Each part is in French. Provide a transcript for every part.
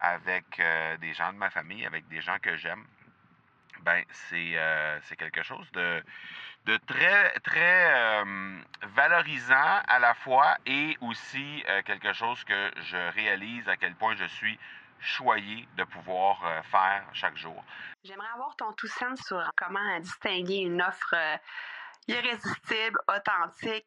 avec euh, des gens de ma famille, avec des gens que j'aime, ben c'est euh, quelque chose de, de très, très euh, valorisant à la fois et aussi euh, quelque chose que je réalise à quel point je suis choyé de pouvoir faire chaque jour. J'aimerais avoir ton tout sens sur comment distinguer une offre irrésistible, authentique,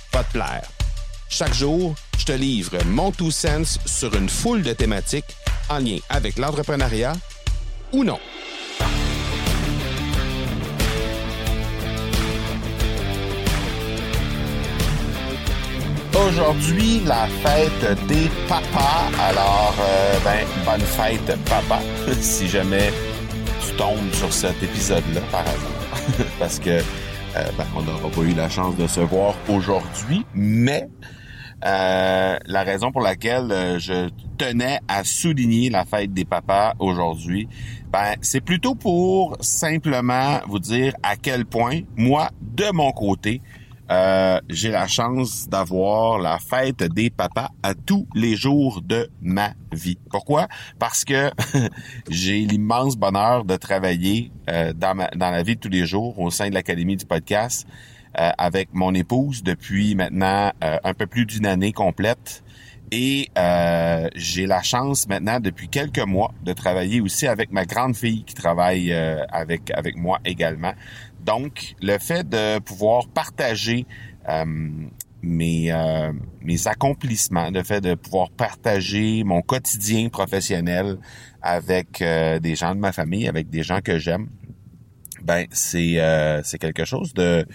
va te plaire. Chaque jour, je te livre mon Two Sense sur une foule de thématiques en lien avec l'entrepreneuriat ou non. Aujourd'hui, la fête des papas. Alors, euh, ben, bonne fête, papa, si jamais tu tombes sur cet épisode-là, par hasard. Parce que, euh, ben, on n'aura pas eu la chance de se voir aujourd'hui, mais euh, la raison pour laquelle euh, je tenais à souligner la fête des papas aujourd'hui, ben, c'est plutôt pour simplement vous dire à quel point, moi, de mon côté, euh, j'ai la chance d'avoir la fête des papas à tous les jours de ma vie. Pourquoi? Parce que j'ai l'immense bonheur de travailler euh, dans, ma, la vie de tous les jours au sein de l'Académie du podcast euh, avec mon épouse depuis maintenant euh, un peu plus d'une année complète. Et euh, j'ai la chance maintenant depuis quelques mois de travailler aussi avec ma grande fille qui travaille euh, avec avec moi également. Donc le fait de pouvoir partager euh, mes euh, mes accomplissements, le fait de pouvoir partager mon quotidien professionnel avec euh, des gens de ma famille, avec des gens que j'aime, ben c'est euh, c'est quelque chose de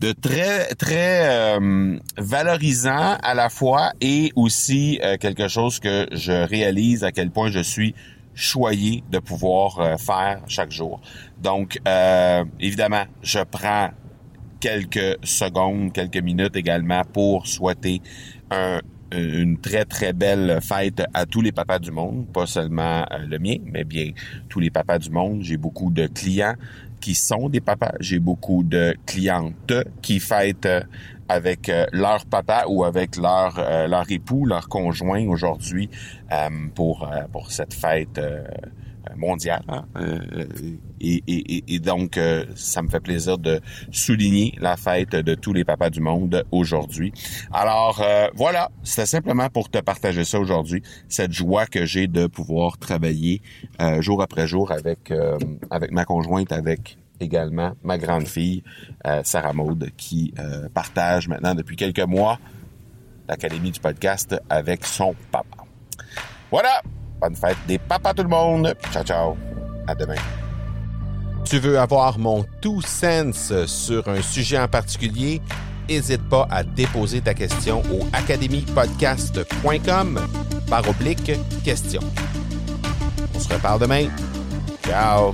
de très très euh, valorisant à la fois et aussi euh, quelque chose que je réalise à quel point je suis choyé de pouvoir euh, faire chaque jour. Donc euh, évidemment, je prends quelques secondes, quelques minutes également pour souhaiter un une très très belle fête à tous les papas du monde, pas seulement euh, le mien, mais bien tous les papas du monde. J'ai beaucoup de clients qui sont des papas. J'ai beaucoup de clientes qui fêtent euh, avec euh, leur papa ou avec leur euh, leur époux, leur conjoint aujourd'hui euh, pour euh, pour cette fête euh, mondiale. hein. Euh, et, et, et- donc, euh, ça me fait plaisir de souligner la fête de tous les papas du monde aujourd'hui. Alors, euh, voilà, c'était simplement pour te partager ça aujourd'hui, cette joie que j'ai de pouvoir travailler euh, jour après jour avec euh, avec ma conjointe, avec également ma grande fille euh, Sarah Maude qui partage maintenant depuis quelques mois l'académie du podcast avec son papa. Voilà, bonne fête des papas tout le monde. Ciao ciao. À demain. Tu veux avoir mon tout sens sur un sujet en particulier? N'hésite pas à déposer ta question au academypodcast.com par oblique question. On se reparle demain. Ciao!